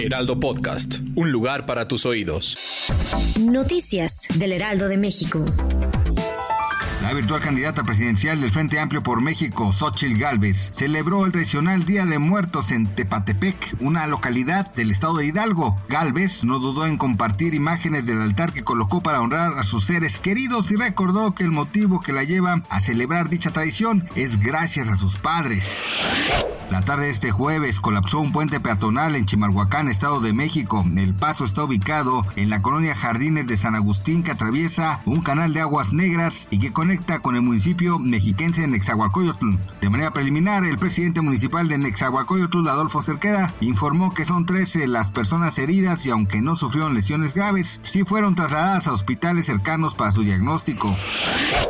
Heraldo Podcast, un lugar para tus oídos. Noticias del Heraldo de México. La virtual candidata presidencial del Frente Amplio por México, Xochil Gálvez, celebró el tradicional Día de Muertos en Tepatepec, una localidad del estado de Hidalgo. Gálvez no dudó en compartir imágenes del altar que colocó para honrar a sus seres queridos y recordó que el motivo que la lleva a celebrar dicha tradición es gracias a sus padres. La tarde de este jueves colapsó un puente peatonal en Chimalhuacán, Estado de México. El paso está ubicado en la colonia Jardines de San Agustín que atraviesa un canal de aguas negras y que conecta con el municipio mexiquense de Nexahualcoyotl. De manera preliminar, el presidente municipal de Nexahualcoyotl, Adolfo Cerqueda, informó que son 13 las personas heridas y aunque no sufrieron lesiones graves, sí fueron trasladadas a hospitales cercanos para su diagnóstico.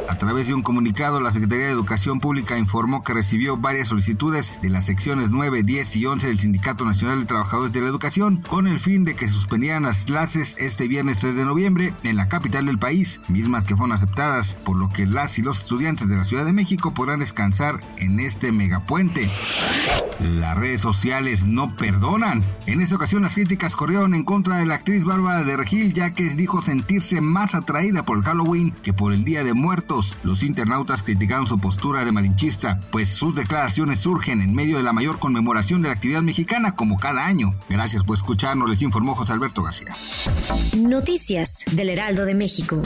A través de un comunicado, la Secretaría de Educación Pública informó que recibió varias solicitudes de las secciones 9, 10 y 11 del Sindicato Nacional de Trabajadores de la Educación con el fin de que suspendieran las clases este viernes 3 de noviembre en la capital del país, mismas que fueron aceptadas, por lo que las y los estudiantes de la Ciudad de México podrán descansar en este megapuente. Las redes sociales no perdonan. En esta ocasión las críticas corrieron en contra de la actriz Bárbara de Regil ya que dijo sentirse más atraída por el Halloween que por el Día de Muertos. Los internautas criticaron su postura de malinchista, pues sus declaraciones surgen en medio de la mayor conmemoración de la actividad mexicana como cada año. Gracias por escucharnos, les informó José Alberto García. Noticias del Heraldo de México.